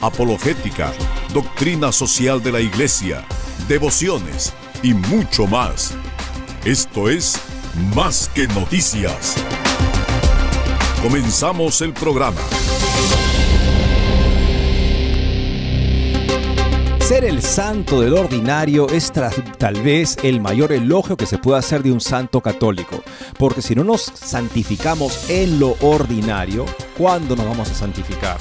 apologética, doctrina social de la Iglesia, devociones, y mucho más. Esto es Más que Noticias. Comenzamos el programa. Ser el santo del ordinario es tal vez el mayor elogio que se puede hacer de un santo católico, porque si no nos santificamos en lo ordinario, ¿cuándo nos vamos a santificar?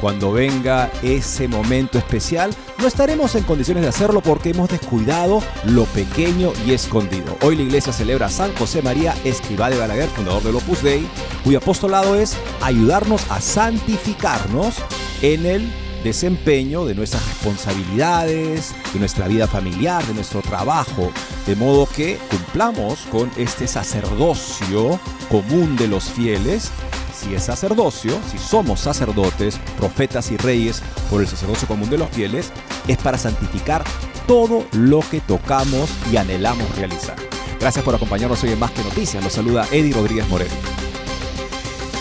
Cuando venga ese momento especial, no estaremos en condiciones de hacerlo porque hemos descuidado lo pequeño y escondido. Hoy la iglesia celebra a San José María Escribá de Balaguer, fundador del Opus Dei, cuyo apostolado es ayudarnos a santificarnos en el desempeño de nuestras responsabilidades, de nuestra vida familiar, de nuestro trabajo, de modo que cumplamos con este sacerdocio común de los fieles si es sacerdocio, si somos sacerdotes, profetas y reyes por el sacerdocio común de los fieles, es para santificar todo lo que tocamos y anhelamos realizar. Gracias por acompañarnos hoy en Más que Noticias. Los saluda Eddie Rodríguez Moreno.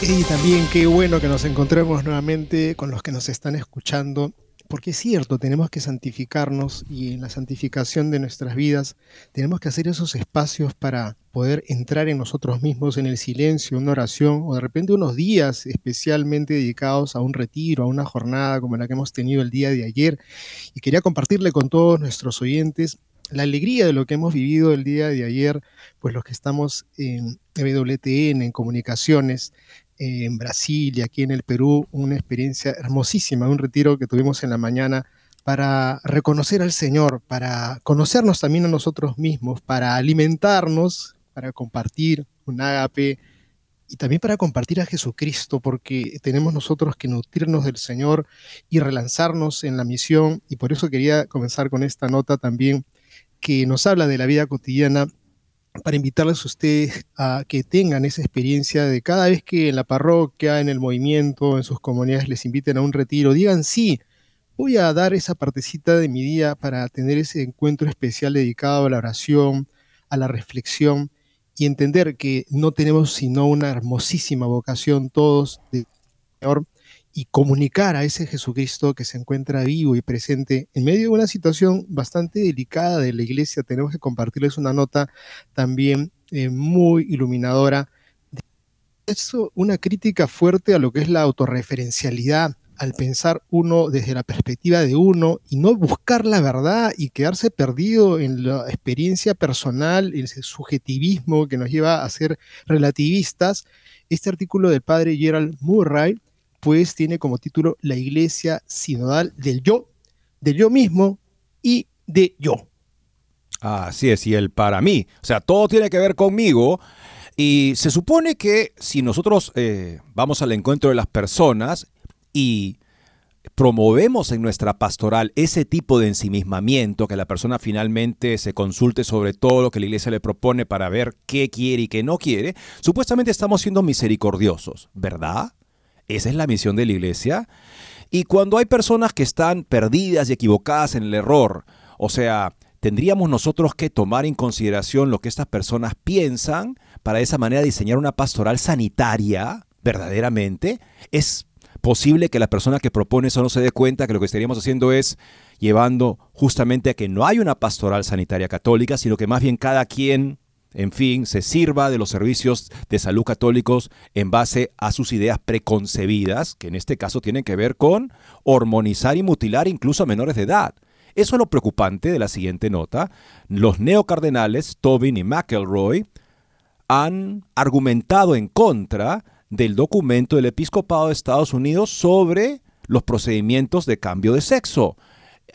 Y también qué bueno que nos encontremos nuevamente con los que nos están escuchando porque es cierto, tenemos que santificarnos y en la santificación de nuestras vidas tenemos que hacer esos espacios para poder entrar en nosotros mismos en el silencio, una oración o de repente unos días especialmente dedicados a un retiro, a una jornada como la que hemos tenido el día de ayer. Y quería compartirle con todos nuestros oyentes la alegría de lo que hemos vivido el día de ayer, pues los que estamos en WTN, en comunicaciones, en Brasil y aquí en el Perú, una experiencia hermosísima, un retiro que tuvimos en la mañana para reconocer al Señor, para conocernos también a nosotros mismos, para alimentarnos, para compartir un ágape y también para compartir a Jesucristo, porque tenemos nosotros que nutrirnos del Señor y relanzarnos en la misión. Y por eso quería comenzar con esta nota también que nos habla de la vida cotidiana para invitarles a ustedes a que tengan esa experiencia de cada vez que en la parroquia, en el movimiento, en sus comunidades les inviten a un retiro, digan sí, voy a dar esa partecita de mi día para tener ese encuentro especial dedicado a la oración, a la reflexión y entender que no tenemos sino una hermosísima vocación todos de Señor y comunicar a ese Jesucristo que se encuentra vivo y presente en medio de una situación bastante delicada de la iglesia. Tenemos que compartirles una nota también eh, muy iluminadora. Eso, una crítica fuerte a lo que es la autorreferencialidad, al pensar uno desde la perspectiva de uno y no buscar la verdad y quedarse perdido en la experiencia personal, ese subjetivismo que nos lleva a ser relativistas. Este artículo del padre Gerald Murray pues tiene como título La Iglesia Sinodal del Yo, del Yo mismo y de Yo. Así es, y el para mí. O sea, todo tiene que ver conmigo. Y se supone que si nosotros eh, vamos al encuentro de las personas y promovemos en nuestra pastoral ese tipo de ensimismamiento, que la persona finalmente se consulte sobre todo lo que la iglesia le propone para ver qué quiere y qué no quiere, supuestamente estamos siendo misericordiosos, ¿verdad? Esa es la misión de la iglesia. Y cuando hay personas que están perdidas y equivocadas en el error, o sea, tendríamos nosotros que tomar en consideración lo que estas personas piensan para de esa manera diseñar una pastoral sanitaria, verdaderamente. Es posible que la persona que propone eso no se dé cuenta que lo que estaríamos haciendo es llevando justamente a que no hay una pastoral sanitaria católica, sino que más bien cada quien en fin, se sirva de los servicios de salud católicos en base a sus ideas preconcebidas, que en este caso tienen que ver con hormonizar y mutilar incluso a menores de edad. Eso es lo preocupante de la siguiente nota. Los neocardenales, Tobin y McElroy, han argumentado en contra del documento del episcopado de Estados Unidos sobre los procedimientos de cambio de sexo,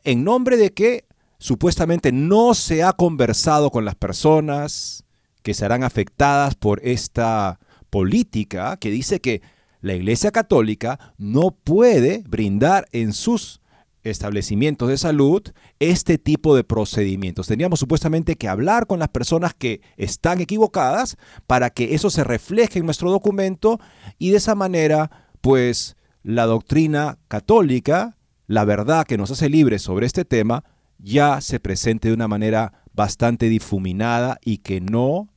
en nombre de que supuestamente no se ha conversado con las personas que serán afectadas por esta política que dice que la Iglesia Católica no puede brindar en sus establecimientos de salud este tipo de procedimientos. Teníamos supuestamente que hablar con las personas que están equivocadas para que eso se refleje en nuestro documento y de esa manera, pues, la doctrina católica, la verdad que nos hace libres sobre este tema, ya se presente de una manera bastante difuminada y que no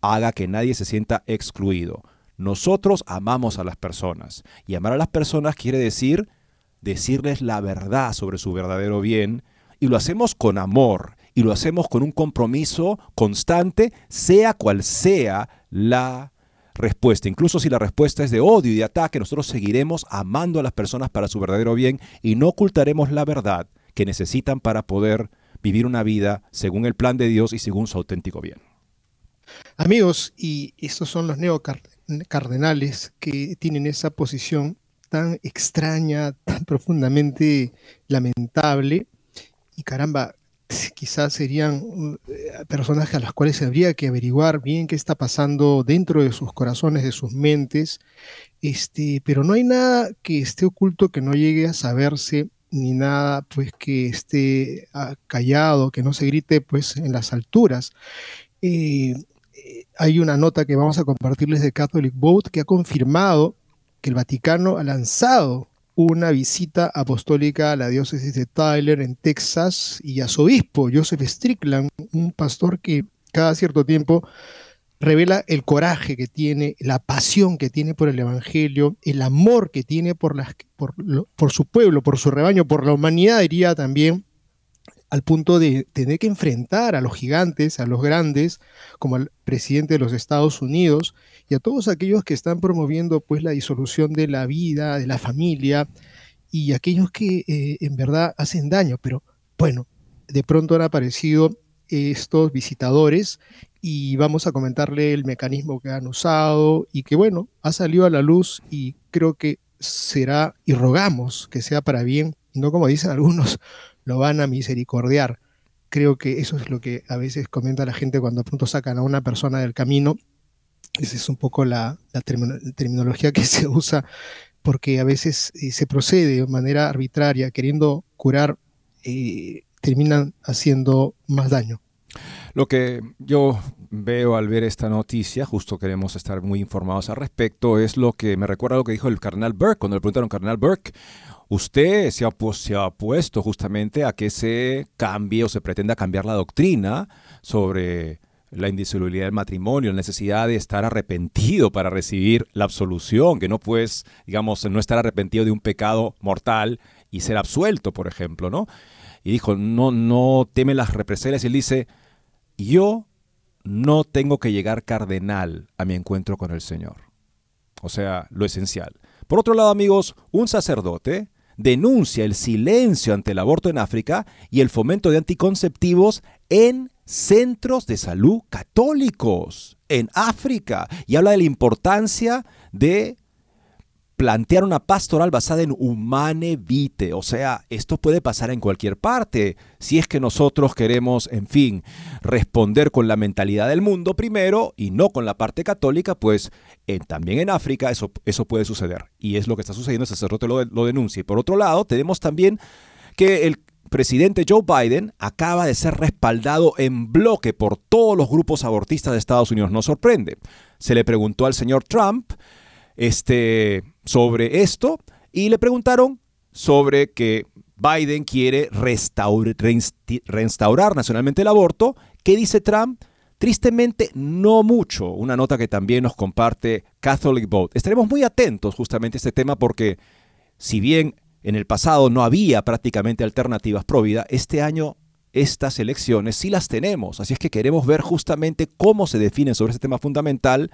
haga que nadie se sienta excluido. Nosotros amamos a las personas y amar a las personas quiere decir decirles la verdad sobre su verdadero bien y lo hacemos con amor y lo hacemos con un compromiso constante, sea cual sea la respuesta. Incluso si la respuesta es de odio y de ataque, nosotros seguiremos amando a las personas para su verdadero bien y no ocultaremos la verdad que necesitan para poder vivir una vida según el plan de Dios y según su auténtico bien. Amigos, y estos son los neocardenales que tienen esa posición tan extraña, tan profundamente lamentable. Y caramba, quizás serían eh, personas a las cuales habría que averiguar bien qué está pasando dentro de sus corazones, de sus mentes. Este, pero no hay nada que esté oculto que no llegue a saberse ni nada pues que esté ah, callado, que no se grite pues en las alturas. Eh, hay una nota que vamos a compartirles de Catholic Vote que ha confirmado que el Vaticano ha lanzado una visita apostólica a la diócesis de Tyler en Texas y a su obispo, Joseph Strickland, un pastor que cada cierto tiempo revela el coraje que tiene, la pasión que tiene por el Evangelio, el amor que tiene por, las, por, por su pueblo, por su rebaño, por la humanidad, diría también, al punto de tener que enfrentar a los gigantes, a los grandes, como al presidente de los Estados Unidos y a todos aquellos que están promoviendo pues la disolución de la vida, de la familia y aquellos que eh, en verdad hacen daño. Pero bueno, de pronto han aparecido estos visitadores y vamos a comentarle el mecanismo que han usado y que bueno, ha salido a la luz y creo que será y rogamos que sea para bien no como dicen algunos, lo van a misericordiar. Creo que eso es lo que a veces comenta la gente cuando pronto sacan a una persona del camino. Esa es un poco la, terminología que se usa porque a veces eh, se procede de manera arbitraria queriendo curar eh, terminan haciendo más daño. Lo que yo veo al ver esta noticia, justo queremos estar muy informados al respecto, es lo que me recuerda lo que dijo el carnal Burke, cuando le preguntaron, carnal Burke, usted se ha, se ha opuesto justamente a que se cambie o se pretenda cambiar la doctrina sobre la indisolubilidad del matrimonio, la necesidad de estar arrepentido para recibir la absolución, que no puedes, digamos, no estar arrepentido de un pecado mortal y ser absuelto, por ejemplo, ¿no? y dijo, no, no teme las represalias. Y él dice, yo no tengo que llegar cardenal a mi encuentro con el Señor. O sea, lo esencial. Por otro lado, amigos, un sacerdote denuncia el silencio ante el aborto en África y el fomento de anticonceptivos en centros de salud católicos en África. Y habla de la importancia de plantear una pastoral basada en humane vitae, o sea, esto puede pasar en cualquier parte, si es que nosotros queremos, en fin, responder con la mentalidad del mundo primero y no con la parte católica, pues también en África eso, eso puede suceder, y es lo que está sucediendo, el sacerdote lo, lo denuncia. Y por otro lado, tenemos también que el presidente Joe Biden acaba de ser respaldado en bloque por todos los grupos abortistas de Estados Unidos, no sorprende. Se le preguntó al señor Trump, este, sobre esto y le preguntaron sobre que Biden quiere restaurar nacionalmente el aborto. ¿Qué dice Trump? Tristemente, no mucho. Una nota que también nos comparte Catholic Vote. Estaremos muy atentos justamente a este tema porque, si bien en el pasado no había prácticamente alternativas pro vida, este año estas elecciones sí las tenemos. Así es que queremos ver justamente cómo se definen sobre este tema fundamental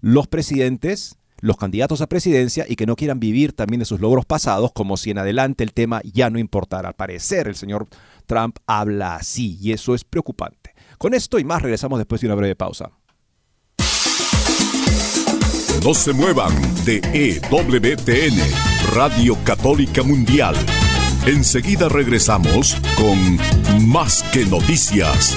los presidentes los candidatos a presidencia y que no quieran vivir también de sus logros pasados como si en adelante el tema ya no importara. Al parecer el señor Trump habla así y eso es preocupante. Con esto y más regresamos después de una breve pausa. No se muevan de EWTN, Radio Católica Mundial. Enseguida regresamos con Más que Noticias.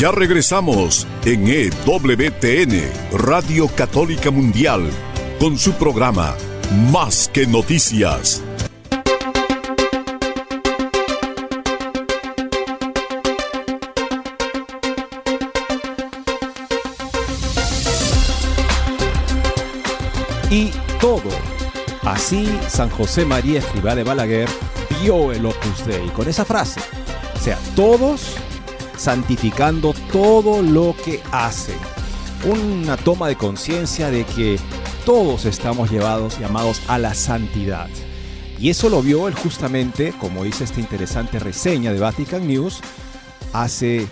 Ya regresamos en EWTN, Radio Católica Mundial, con su programa Más que Noticias. Y todo. Así San José María Escribá de Balaguer vio el Opus Dei con esa frase. O sea, todos santificando todo lo que hace. Una toma de conciencia de que todos estamos llevados, llamados a la santidad. Y eso lo vio él justamente, como dice esta interesante reseña de Vatican News, hace eh,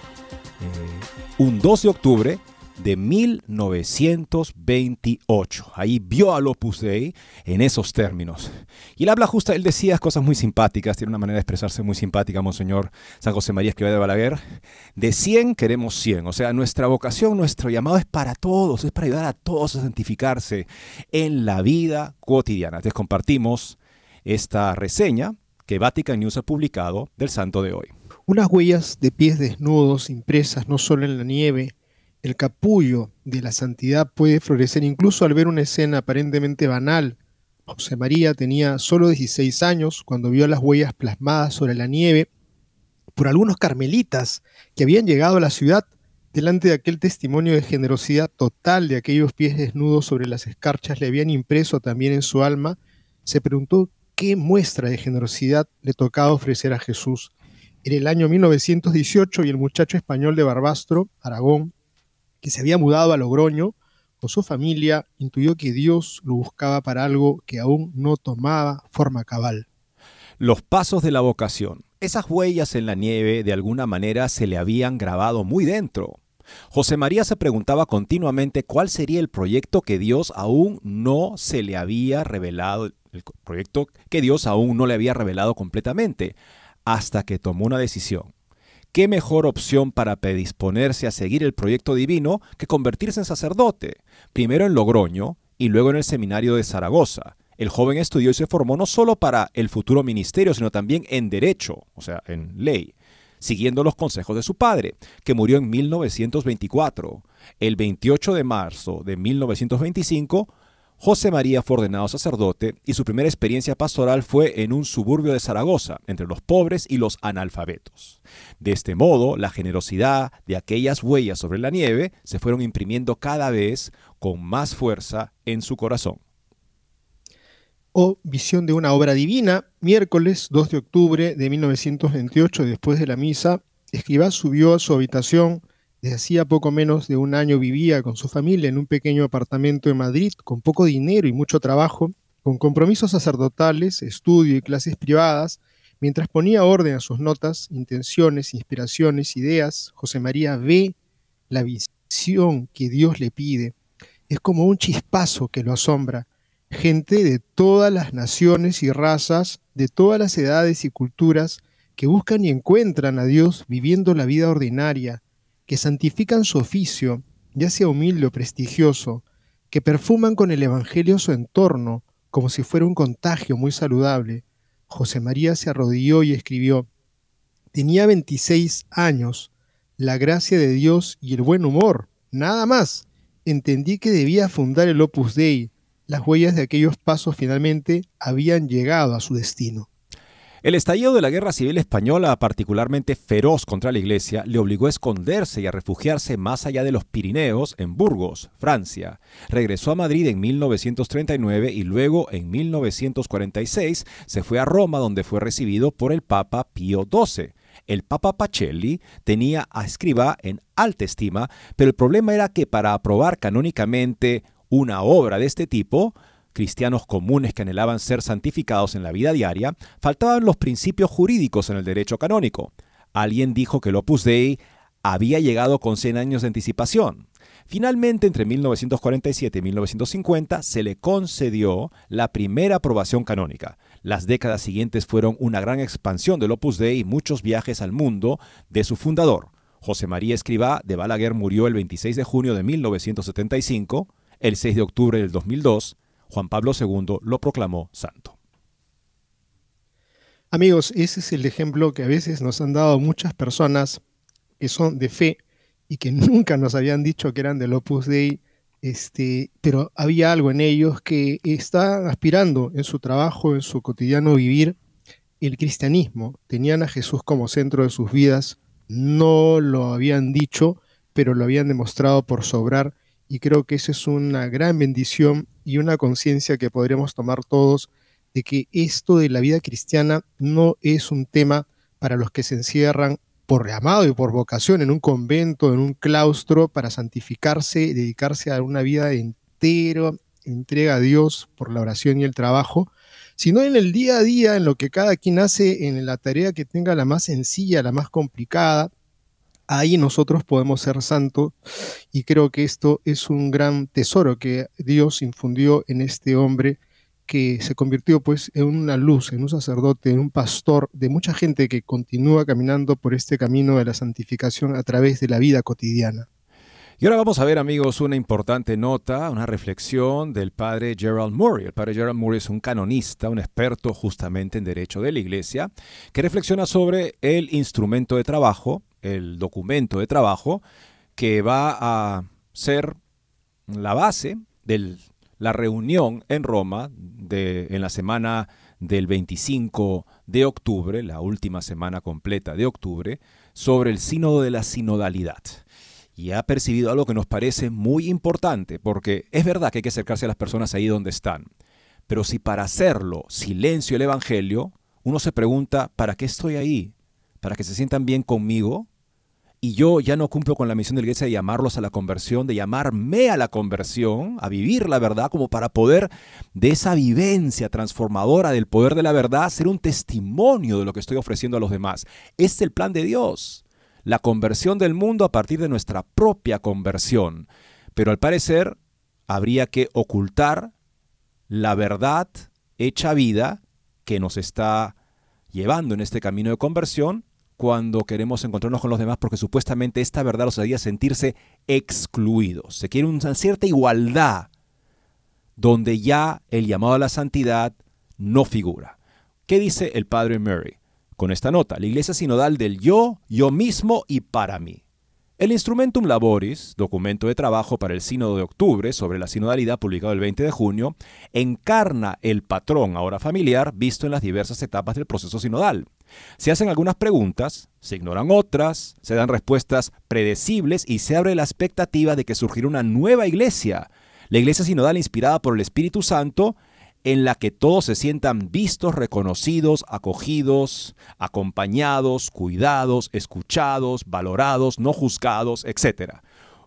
un 2 de octubre de 1928. Ahí vio al Opus Dei en esos términos. Y él habla justo, él decía cosas muy simpáticas, tiene una manera de expresarse muy simpática, Monseñor San José María Escrivá de Balaguer. De 100 queremos 100, o sea, nuestra vocación, nuestro llamado es para todos, es para ayudar a todos a santificarse en la vida cotidiana. Entonces compartimos esta reseña que Vatican News ha publicado del santo de hoy. Unas huellas de pies desnudos impresas no solo en la nieve, el capullo de la santidad puede florecer incluso al ver una escena aparentemente banal. José María tenía solo 16 años cuando vio las huellas plasmadas sobre la nieve por algunos carmelitas que habían llegado a la ciudad delante de aquel testimonio de generosidad total de aquellos pies desnudos sobre las escarchas le habían impreso también en su alma, se preguntó qué muestra de generosidad le tocaba ofrecer a Jesús. En el año 1918 y el muchacho español de Barbastro, Aragón, que se había mudado a Logroño con su familia, intuyó que Dios lo buscaba para algo que aún no tomaba forma cabal. Los pasos de la vocación. Esas huellas en la nieve de alguna manera se le habían grabado muy dentro. José María se preguntaba continuamente cuál sería el proyecto que Dios aún no se le había revelado, el proyecto que Dios aún no le había revelado completamente, hasta que tomó una decisión. ¿Qué mejor opción para predisponerse a seguir el proyecto divino que convertirse en sacerdote? Primero en Logroño y luego en el seminario de Zaragoza. El joven estudió y se formó no solo para el futuro ministerio, sino también en derecho, o sea, en ley, siguiendo los consejos de su padre, que murió en 1924. El 28 de marzo de 1925 José María fue ordenado sacerdote y su primera experiencia pastoral fue en un suburbio de Zaragoza, entre los pobres y los analfabetos. De este modo, la generosidad de aquellas huellas sobre la nieve se fueron imprimiendo cada vez con más fuerza en su corazón. O Visión de una obra divina, miércoles 2 de octubre de 1928, después de la misa, Escribá subió a su habitación desde hacía poco menos de un año vivía con su familia en un pequeño apartamento en Madrid, con poco dinero y mucho trabajo, con compromisos sacerdotales, estudio y clases privadas. Mientras ponía orden a sus notas, intenciones, inspiraciones, ideas, José María ve la visión que Dios le pide. Es como un chispazo que lo asombra. gente de todas las naciones y razas, de todas las edades y culturas, que buscan y encuentran a Dios viviendo la vida ordinaria, que santifican su oficio, ya sea humilde o prestigioso, que perfuman con el Evangelio su entorno, como si fuera un contagio muy saludable. José María se arrodilló y escribió, Tenía 26 años, la gracia de Dios y el buen humor, nada más. Entendí que debía fundar el Opus Dei. Las huellas de aquellos pasos finalmente habían llegado a su destino. El estallido de la Guerra Civil Española, particularmente feroz contra la Iglesia, le obligó a esconderse y a refugiarse más allá de los Pirineos, en Burgos, Francia. Regresó a Madrid en 1939 y luego, en 1946, se fue a Roma donde fue recibido por el Papa Pío XII. El Papa Pacelli tenía a Escriba en alta estima, pero el problema era que para aprobar canónicamente una obra de este tipo, cristianos comunes que anhelaban ser santificados en la vida diaria, faltaban los principios jurídicos en el derecho canónico. Alguien dijo que el Opus Dei había llegado con 100 años de anticipación. Finalmente, entre 1947 y 1950, se le concedió la primera aprobación canónica. Las décadas siguientes fueron una gran expansión del Opus Dei y muchos viajes al mundo de su fundador. José María Escribá de Balaguer murió el 26 de junio de 1975, el 6 de octubre del 2002, Juan Pablo II lo proclamó santo. Amigos, ese es el ejemplo que a veces nos han dado muchas personas que son de fe y que nunca nos habían dicho que eran del Opus Dei, este, pero había algo en ellos que están aspirando en su trabajo, en su cotidiano vivir, el cristianismo. Tenían a Jesús como centro de sus vidas, no lo habían dicho, pero lo habían demostrado por sobrar y creo que esa es una gran bendición y una conciencia que podremos tomar todos de que esto de la vida cristiana no es un tema para los que se encierran por llamado y por vocación en un convento, en un claustro, para santificarse y dedicarse a una vida entero, entrega a Dios por la oración y el trabajo, sino en el día a día, en lo que cada quien hace, en la tarea que tenga la más sencilla, la más complicada, ahí nosotros podemos ser santos y creo que esto es un gran tesoro que Dios infundió en este hombre que se convirtió pues en una luz, en un sacerdote, en un pastor de mucha gente que continúa caminando por este camino de la santificación a través de la vida cotidiana. Y ahora vamos a ver, amigos, una importante nota, una reflexión del padre Gerald Murray. El padre Gerald Murray es un canonista, un experto justamente en derecho de la iglesia, que reflexiona sobre el instrumento de trabajo el documento de trabajo que va a ser la base de la reunión en Roma de, en la semana del 25 de octubre, la última semana completa de octubre, sobre el sínodo de la sinodalidad. Y ha percibido algo que nos parece muy importante, porque es verdad que hay que acercarse a las personas ahí donde están. Pero si para hacerlo silencio el Evangelio, uno se pregunta, ¿para qué estoy ahí? ¿Para que se sientan bien conmigo? y yo ya no cumplo con la misión de la iglesia de llamarlos a la conversión, de llamarme a la conversión, a vivir la verdad, como para poder de esa vivencia transformadora del poder de la verdad ser un testimonio de lo que estoy ofreciendo a los demás. Es el plan de Dios, la conversión del mundo a partir de nuestra propia conversión. Pero al parecer habría que ocultar la verdad hecha vida que nos está llevando en este camino de conversión cuando queremos encontrarnos con los demás porque supuestamente esta verdad los haría sentirse excluidos. Se quiere una cierta igualdad donde ya el llamado a la santidad no figura. ¿Qué dice el padre Murray? Con esta nota, la iglesia sinodal del yo, yo mismo y para mí. El Instrumentum Laboris, documento de trabajo para el Sínodo de Octubre sobre la sinodalidad publicado el 20 de junio, encarna el patrón ahora familiar visto en las diversas etapas del proceso sinodal. Se hacen algunas preguntas, se ignoran otras, se dan respuestas predecibles y se abre la expectativa de que surgirá una nueva iglesia, la iglesia sinodal inspirada por el Espíritu Santo, en la que todos se sientan vistos, reconocidos, acogidos, acompañados, cuidados, escuchados, valorados, no juzgados, etc.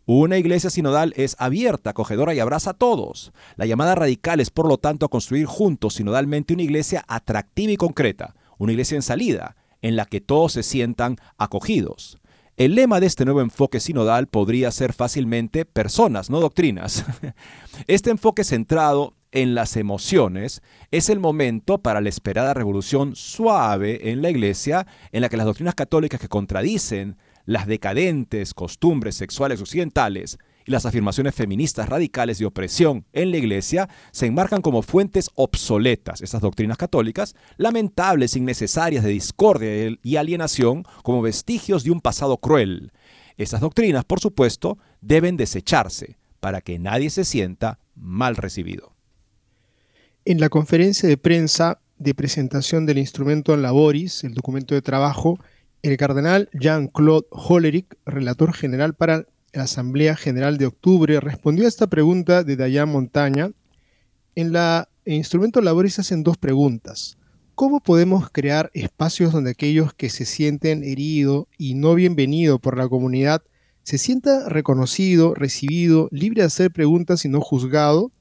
Una iglesia sinodal es abierta, acogedora y abraza a todos. La llamada radical es, por lo tanto, a construir juntos sinodalmente una iglesia atractiva y concreta, una iglesia en salida, en la que todos se sientan acogidos. El lema de este nuevo enfoque sinodal podría ser fácilmente personas, no doctrinas. Este enfoque centrado en las emociones, es el momento para la esperada revolución suave en la Iglesia, en la que las doctrinas católicas que contradicen las decadentes costumbres sexuales occidentales y las afirmaciones feministas radicales de opresión en la Iglesia se enmarcan como fuentes obsoletas, esas doctrinas católicas, lamentables, innecesarias de discordia y alienación, como vestigios de un pasado cruel. Esas doctrinas, por supuesto, deben desecharse para que nadie se sienta mal recibido. En la conferencia de prensa de presentación del instrumento Laboris, el documento de trabajo, el cardenal Jean-Claude Hollerich, relator general para la Asamblea General de Octubre, respondió a esta pregunta de Dayan Montaña. En la instrumento Laboris hacen dos preguntas. ¿Cómo podemos crear espacios donde aquellos que se sienten heridos y no bienvenidos por la comunidad se sienta reconocido, recibido, libre de hacer preguntas y no juzgado?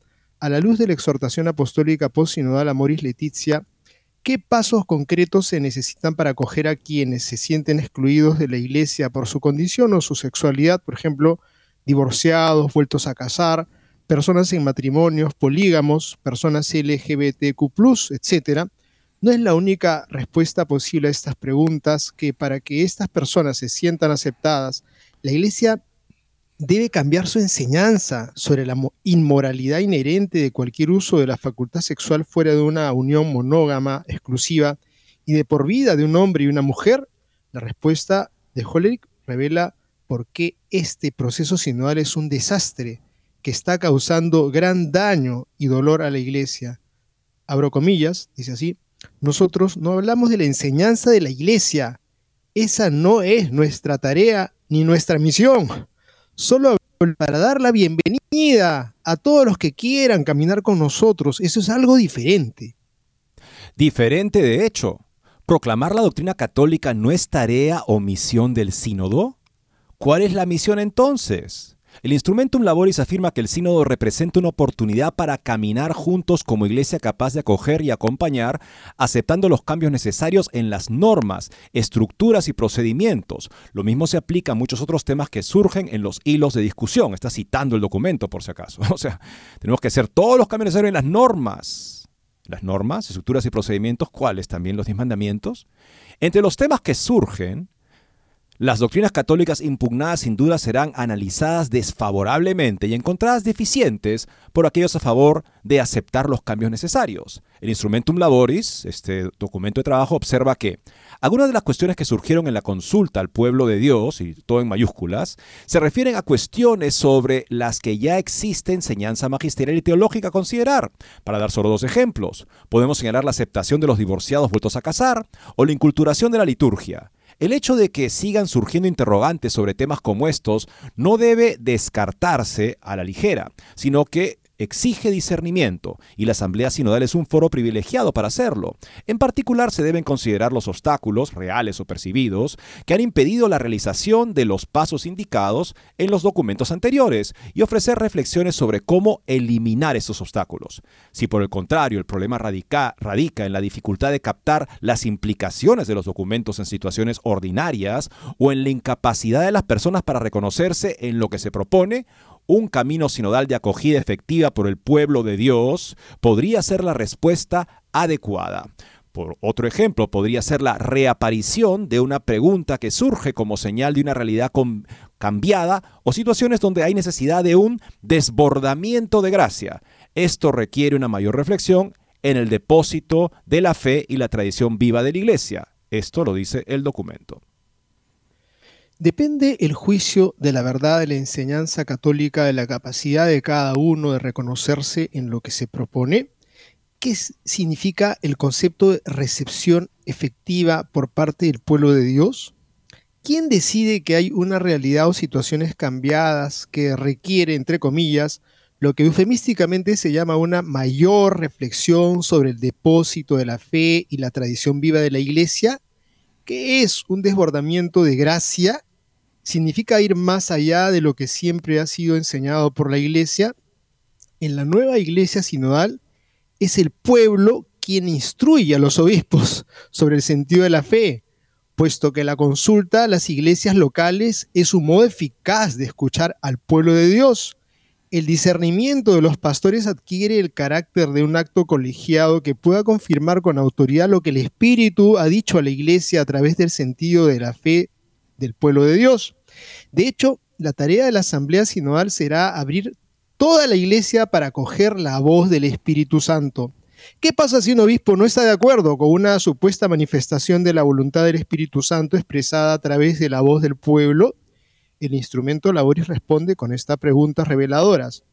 A la luz de la exhortación apostólica post-sinodal a Moris Letizia, ¿Qué pasos concretos se necesitan para acoger a quienes se sienten excluidos de la iglesia por su condición o su sexualidad? Por ejemplo, divorciados, vueltos a casar, personas en matrimonios, polígamos, personas LGBTQ, etc. No es la única respuesta posible a estas preguntas que para que estas personas se sientan aceptadas, la iglesia debe cambiar su enseñanza sobre la inmoralidad inherente de cualquier uso de la facultad sexual fuera de una unión monógama, exclusiva y de por vida de un hombre y una mujer? La respuesta de Hollerich revela por qué este proceso sinodal es un desastre que está causando gran daño y dolor a la iglesia. Abro comillas, dice así, nosotros no hablamos de la enseñanza de la iglesia. Esa no es nuestra tarea ni nuestra misión solo para dar la bienvenida a todos los que quieran caminar con nosotros. Eso es algo diferente. Diferente, de hecho. ¿Proclamar la doctrina católica no es tarea o misión del sínodo? ¿Cuál es la misión entonces? El Instrumentum Laboris afirma que el sínodo representa una oportunidad para caminar juntos como iglesia capaz de acoger y acompañar, aceptando los cambios necesarios en las normas, estructuras y procedimientos. Lo mismo se aplica a muchos otros temas que surgen en los hilos de discusión. Está citando el documento, por si acaso. O sea, tenemos que hacer todos los cambios necesarios en las normas. Las normas, estructuras y procedimientos, ¿cuáles? También los diez mandamientos. Entre los temas que surgen, las doctrinas católicas impugnadas sin duda serán analizadas desfavorablemente y encontradas deficientes por aquellos a favor de aceptar los cambios necesarios. El Instrumentum Laboris, este documento de trabajo, observa que algunas de las cuestiones que surgieron en la consulta al pueblo de Dios, y todo en mayúsculas, se refieren a cuestiones sobre las que ya existe enseñanza magisterial y teológica a considerar. Para dar solo dos ejemplos, podemos señalar la aceptación de los divorciados vueltos a casar o la inculturación de la liturgia. El hecho de que sigan surgiendo interrogantes sobre temas como estos no debe descartarse a la ligera, sino que exige discernimiento y la Asamblea Sinodal es un foro privilegiado para hacerlo. En particular se deben considerar los obstáculos, reales o percibidos, que han impedido la realización de los pasos indicados en los documentos anteriores y ofrecer reflexiones sobre cómo eliminar esos obstáculos. Si por el contrario el problema radica, radica en la dificultad de captar las implicaciones de los documentos en situaciones ordinarias o en la incapacidad de las personas para reconocerse en lo que se propone, un camino sinodal de acogida efectiva por el pueblo de Dios podría ser la respuesta adecuada. Por otro ejemplo, podría ser la reaparición de una pregunta que surge como señal de una realidad cambiada o situaciones donde hay necesidad de un desbordamiento de gracia. Esto requiere una mayor reflexión en el depósito de la fe y la tradición viva de la Iglesia. Esto lo dice el documento. ¿Depende el juicio de la verdad de la enseñanza católica de la capacidad de cada uno de reconocerse en lo que se propone? ¿Qué significa el concepto de recepción efectiva por parte del pueblo de Dios? ¿Quién decide que hay una realidad o situaciones cambiadas que requiere, entre comillas, lo que eufemísticamente se llama una mayor reflexión sobre el depósito de la fe y la tradición viva de la Iglesia? ¿Qué es un desbordamiento de gracia significa ir más allá de lo que siempre ha sido enseñado por la iglesia. En la nueva iglesia sinodal es el pueblo quien instruye a los obispos sobre el sentido de la fe, puesto que la consulta a las iglesias locales es un modo eficaz de escuchar al pueblo de Dios. el discernimiento de los pastores adquiere el carácter de un acto colegiado que pueda confirmar con autoridad lo que el Espíritu ha dicho a la iglesia a través del sentido de la fe del pueblo de Dios. De hecho, la tarea de la Asamblea Sinodal será abrir toda la iglesia para acoger la voz del Espíritu Santo. ¿Qué pasa si un obispo no está de acuerdo con una supuesta manifestación de la voluntad del Espíritu Santo expresada a través de la voz del pueblo? El instrumento Laboris responde con estas preguntas reveladoras.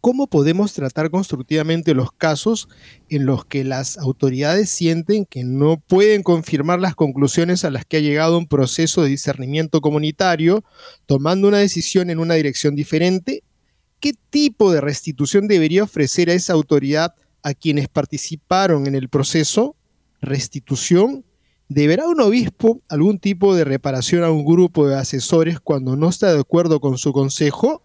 ¿Cómo podemos tratar constructivamente los casos en los que las autoridades sienten que no pueden confirmar las conclusiones a las que ha llegado un proceso de discernimiento comunitario, tomando una decisión en una dirección diferente? ¿Qué tipo de restitución debería ofrecer a esa autoridad a quienes participaron en el proceso, restitución, ¿deberá un obispo algún tipo de reparación a un grupo de asesores cuando no está de acuerdo con su consejo?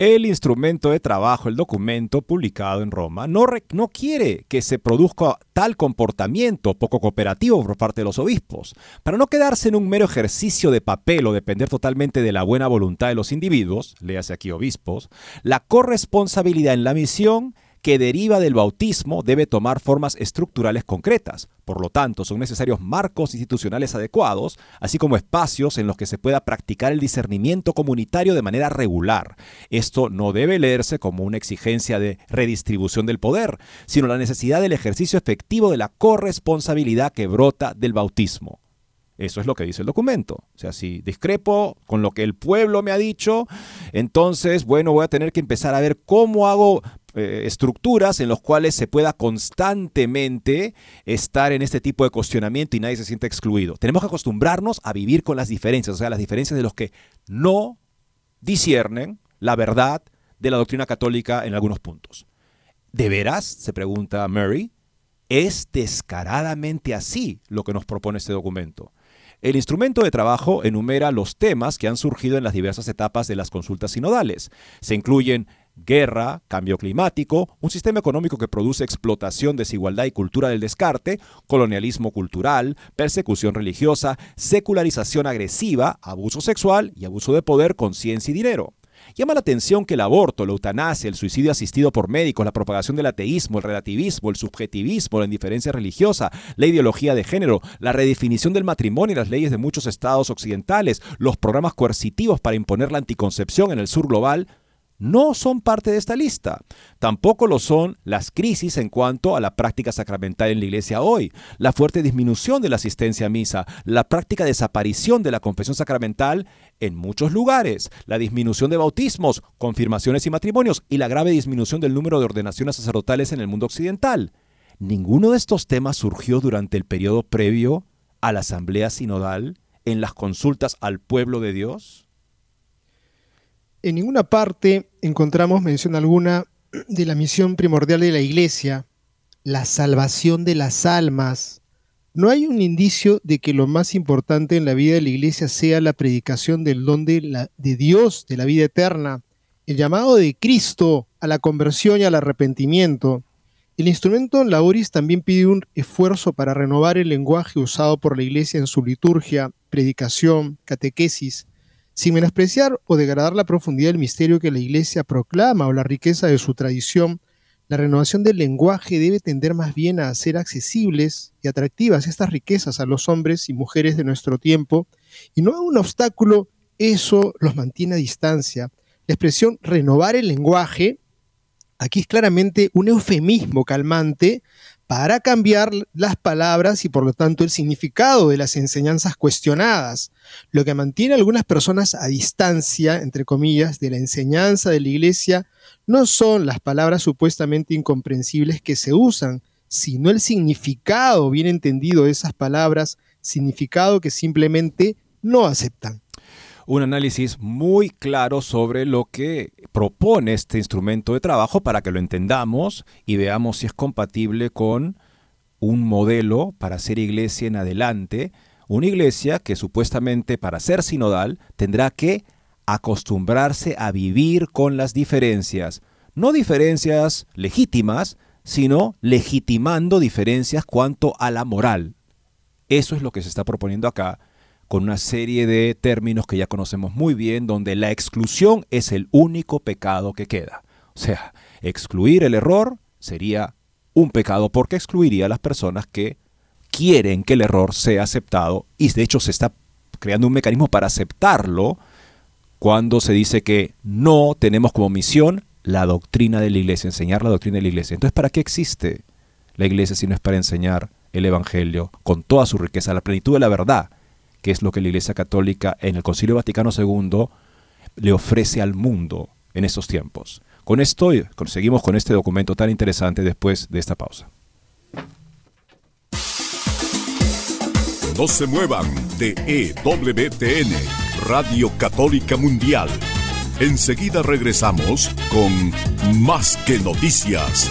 El instrumento de trabajo, el documento publicado en Roma, no, quiere que se produzca tal comportamiento poco cooperativo por parte de los obispos. Para no quedarse en un mero ejercicio de papel o depender totalmente de la buena voluntad de los individuos, léase aquí obispos, la corresponsabilidad en la misión que deriva del bautismo debe tomar formas estructurales concretas. Por lo tanto, son necesarios marcos institucionales adecuados, así como espacios en los que se pueda practicar el discernimiento comunitario de manera regular. Esto no debe leerse como una exigencia de redistribución del poder, sino la necesidad del ejercicio efectivo de la corresponsabilidad que brota del bautismo. Eso es lo que dice el documento. O sea, si discrepo con lo que el pueblo me ha dicho, entonces, bueno, voy a tener que empezar a ver cómo hago eh, estructuras en las cuales se pueda constantemente estar en este tipo de cuestionamiento y nadie se sienta excluido. Tenemos que acostumbrarnos a vivir con las diferencias, o sea, las diferencias de los que no disciernen la verdad de la doctrina católica en algunos puntos. ¿De veras? se pregunta Murray. Es descaradamente así lo que nos propone este documento. El instrumento de trabajo enumera los temas que han surgido en las diversas etapas de las consultas sinodales. Se incluyen guerra, cambio climático, un sistema económico que produce explotación, desigualdad y cultura del descarte, colonialismo cultural, persecución religiosa, secularización agresiva, abuso sexual y abuso de poder, conciencia y dinero. Llama la atención que el aborto, la eutanasia, el suicidio asistido por médicos, la propagación del ateísmo, el relativismo, el subjetivismo, la indiferencia religiosa, la ideología de género, la redefinición del matrimonio y las leyes de muchos estados occidentales, los programas coercitivos para imponer la anticoncepción en el sur global, no son parte de esta lista. Tampoco lo son las crisis en cuanto a la práctica sacramental en la iglesia hoy, la fuerte disminución de la asistencia a misa, la práctica desaparición de la confesión sacramental en muchos lugares, la disminución de bautismos, confirmaciones y matrimonios y la grave disminución del número de ordenaciones sacerdotales en el mundo occidental. Ninguno de estos temas surgió durante el periodo previo a la asamblea sinodal en las consultas al pueblo de Dios. En ninguna parte encontramos mención alguna de la misión primordial de la Iglesia, la salvación de las almas. No hay un indicio de que lo más importante en la vida de la Iglesia sea la predicación del don de, la, Dios, de la vida eterna, el llamado de Cristo a la conversión y al arrepentimiento. El instrumento Laboris también pide un esfuerzo para renovar el lenguaje usado por la Iglesia en su liturgia, predicación, catequesis, sin menospreciar o degradar la profundidad del misterio que la Iglesia proclama o la riqueza de su tradición, la renovación del lenguaje debe tender más bien a hacer accesibles y atractivas estas riquezas a los hombres y mujeres de nuestro tiempo, y no a un obstáculo, eso los mantiene a distancia. La expresión renovar el lenguaje aquí es claramente un eufemismo calmante para cambiar las palabras y por lo tanto el significado de las enseñanzas cuestionadas, lo que mantiene a algunas personas a distancia, entre comillas, de la enseñanza de la iglesia, no son las palabras supuestamente incomprensibles que se usan, sino el significado bien entendido de esas palabras, significado que simplemente no aceptan un análisis muy claro sobre lo que propone este instrumento de trabajo para que lo entendamos y veamos si es compatible con un modelo para ser iglesia en adelante, una iglesia que supuestamente para ser sinodal tendrá que acostumbrarse a vivir con las diferencias, no diferencias legítimas, sino legitimando diferencias cuanto a la moral. Eso es lo que se está proponiendo acá con una serie de términos que ya conocemos muy bien, donde la exclusión es el único pecado que queda. O sea, excluir el error sería un pecado porque excluiría a las personas que quieren que el error sea aceptado y de hecho se está creando un mecanismo para aceptarlo cuando se dice que no tenemos como misión la doctrina de la iglesia, enseñar la doctrina de la iglesia. Entonces, ¿para qué existe la iglesia si no es para enseñar el Evangelio con toda su riqueza, la plenitud de la verdad, que es lo que la Iglesia Católica en el Concilio Vaticano II le ofrece al mundo en estos tiempos? Con esto conseguimos con este documento tan interesante después de esta pausa. No se muevan de EWTN, Radio Católica Mundial. Enseguida regresamos con Más que Noticias.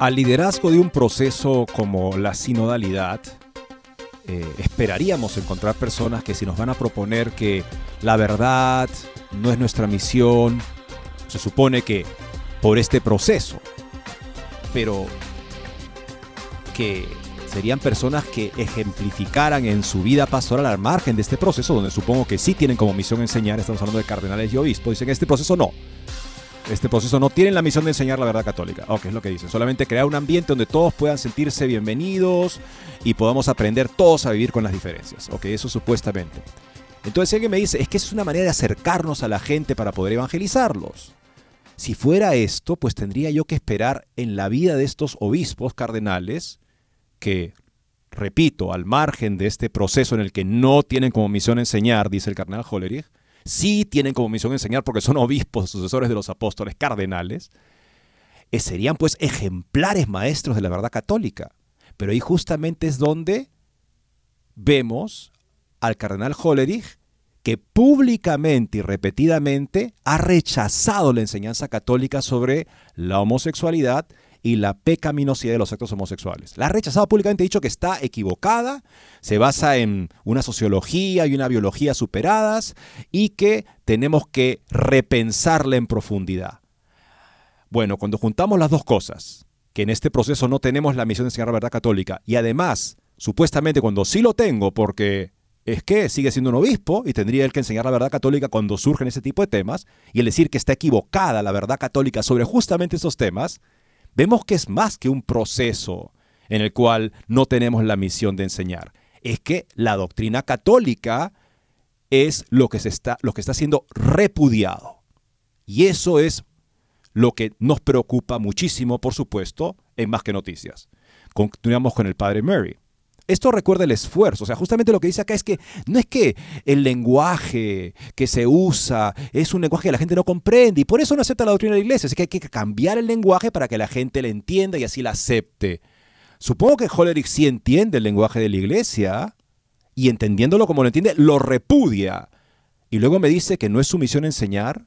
Al liderazgo de un proceso como la sinodalidad, eh, esperaríamos encontrar personas que si nos van a proponer que la verdad no es nuestra misión, se supone que por este proceso, pero que serían personas que ejemplificaran en su vida pastoral al margen de este proceso, donde supongo que sí tienen como misión enseñar, estamos hablando de cardenales y obispos, dicen este proceso no, este proceso no tiene la misión de enseñar la verdad católica. Ok, es lo que dicen. Solamente crear un ambiente donde todos puedan sentirse bienvenidos y podamos aprender todos a vivir con las diferencias. Ok, eso supuestamente. Entonces alguien me dice, es que es una manera de acercarnos a la gente para poder evangelizarlos. Si fuera esto, pues tendría yo que esperar en la vida de estos obispos cardenales, que, repito, al margen de este proceso en el que no tienen como misión enseñar, dice el cardenal Hollerich, sí tienen como misión enseñar porque son obispos, sucesores de los apóstoles, cardenales, eh, serían pues ejemplares maestros de la verdad católica. Pero ahí justamente es donde vemos al cardenal Hollerich que públicamente y repetidamente ha rechazado la enseñanza católica sobre la homosexualidad y la pecaminosidad de los actos homosexuales. La ha rechazado públicamente, ha dicho que está equivocada, se basa en una sociología y una biología superadas y que tenemos que repensarla en profundidad. Bueno, cuando juntamos las dos cosas, que en este proceso no tenemos la misión de enseñar la verdad católica y además, supuestamente cuando sí lo tengo, porque es que sigue siendo un obispo y tendría él que enseñar la verdad católica cuando surgen ese tipo de temas, y el decir que está equivocada la verdad católica sobre justamente esos temas, vemos que es más que un proceso en el cual no tenemos la misión de enseñar. Es que la doctrina católica es lo que, se está, lo que está siendo repudiado. Y eso es lo que nos preocupa muchísimo, por supuesto, en Más que Noticias. Continuamos con el padre Murray. Esto recuerda el esfuerzo, o sea, justamente lo que dice acá es que no es que el lenguaje que se usa es un lenguaje que la gente no comprende y por eso no acepta la doctrina de la iglesia, es que hay que cambiar el lenguaje para que la gente le entienda y así la acepte. Supongo que Hollerich sí entiende el lenguaje de la iglesia y entendiéndolo como lo entiende, lo repudia. Y luego me dice que no es su misión enseñar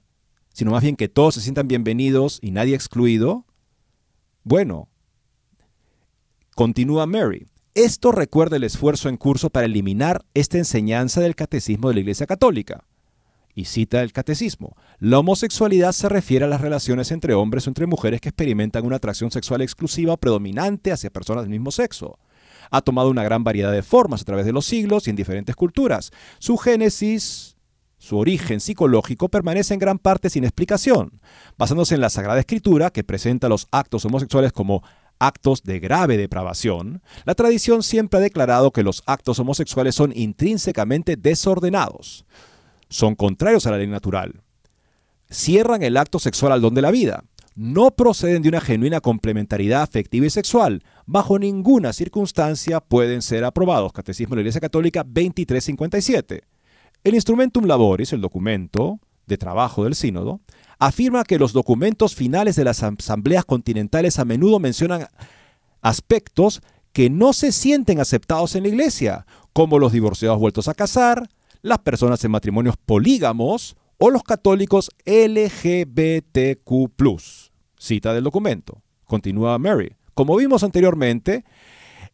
sino más bien que todos se sientan bienvenidos y nadie excluido? Bueno, continúa Mary. Esto recuerda el esfuerzo en curso para eliminar esta enseñanza del catecismo de la Iglesia Católica. Y cita el catecismo, la homosexualidad se refiere a las relaciones entre hombres o entre mujeres que experimentan una atracción sexual exclusiva predominante hacia personas del mismo sexo. Ha tomado una gran variedad de formas a través de los siglos y en diferentes culturas. Su génesis, su origen psicológico permanece en gran parte sin explicación, basándose en la Sagrada Escritura, que presenta los actos homosexuales como actos de grave depravación, la tradición siempre ha declarado que los actos homosexuales son intrínsecamente desordenados, son contrarios a la ley natural, cierran el acto sexual al don de la vida, no proceden de una genuina complementariedad afectiva y sexual, bajo ninguna circunstancia pueden ser aprobados. Catecismo de la Iglesia Católica 2357. El Instrumentum Laboris, el documento de trabajo del sínodo, afirma que los documentos finales de las asambleas continentales a menudo mencionan aspectos que no se sienten aceptados en la Iglesia, como los divorciados vueltos a casar, las personas en matrimonios polígamos o los católicos LGBTQ. Cita del documento. Continúa Mary. Como vimos anteriormente,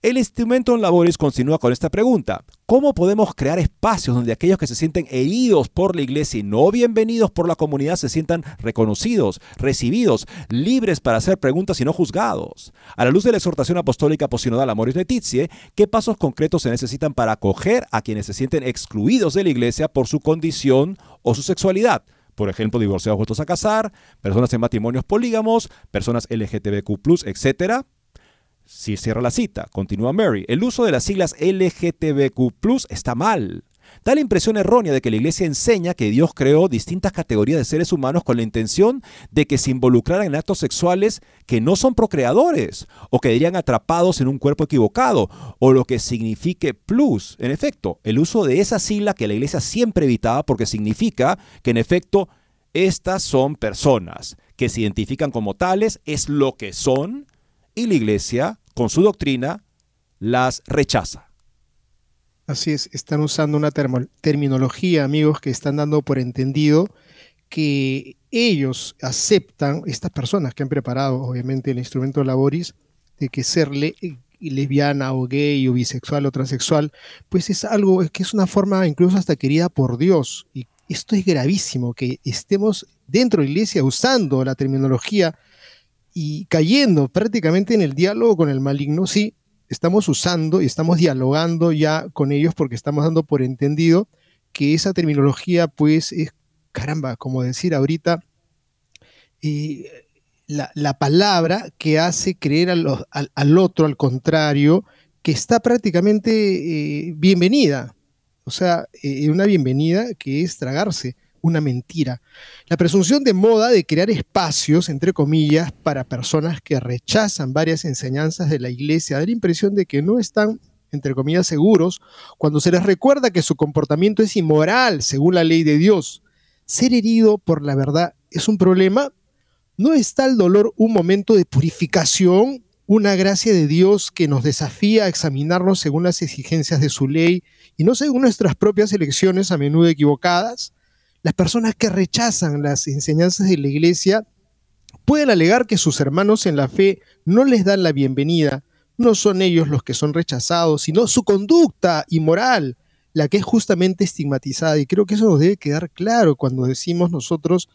el instrumento en Laboris continúa con esta pregunta. ¿Cómo podemos crear espacios donde aquellos que se sienten heridos por la iglesia y no bienvenidos por la comunidad se sientan reconocidos, recibidos, libres para hacer preguntas y no juzgados? A la luz de la exhortación apostólica posinodal Amoris Letizie, ¿qué pasos concretos se necesitan para acoger a quienes se sienten excluidos de la iglesia por su condición o su sexualidad? por ejemplo, divorciados vueltos a casar, personas en matrimonios polígamos, personas LGTBQ, etc. Si cierra la cita, continúa Mary, el uso de las siglas LGTBQ está mal. Da la impresión errónea de que la Iglesia enseña que Dios creó distintas categorías de seres humanos con la intención de que se involucraran en actos sexuales que no son procreadores, o que irían atrapados en un cuerpo equivocado, o lo que signifique plus. En efecto, el uso de esa sigla que la Iglesia siempre evitaba porque significa que en efecto estas son personas que se identifican como tales, es lo que son, y la Iglesia, con su doctrina, las rechaza. Así es, están usando una terminología, amigos, que están dando por entendido que ellos aceptan, estas personas que han preparado, obviamente, el instrumento laboris, de que ser lesbiana o gay o bisexual o transexual, pues es algo que es una forma incluso hasta querida por Dios. Y esto es gravísimo, que estemos dentro de la iglesia usando la terminología y cayendo prácticamente en el diálogo con el maligno, sí, estamos usando y estamos dialogando ya con ellos porque estamos dando por entendido que esa terminología pues es, caramba, como decir ahorita, eh, la, palabra que hace creer al, otro, al contrario, que está prácticamente eh, bienvenida. O sea, eh, una bienvenida que es tragarse una mentira. La presunción de moda de crear espacios, entre comillas, para personas que rechazan varias enseñanzas de la iglesia, da la impresión de que no están, entre comillas, seguros cuando se les recuerda que su comportamiento es inmoral según la ley de Dios. Ser herido por la verdad es un problema. ¿No está el dolor un momento de purificación, una gracia de Dios que nos desafía a examinarnos según las exigencias de su ley y no según nuestras propias elecciones a menudo equivocadas? Las personas que rechazan las enseñanzas de la iglesia pueden alegar que sus hermanos en la fe no les dan la bienvenida. No son ellos los que son rechazados, sino su conducta inmoral, la que es justamente estigmatizada. Y creo que eso nos debe quedar claro cuando decimos nosotros,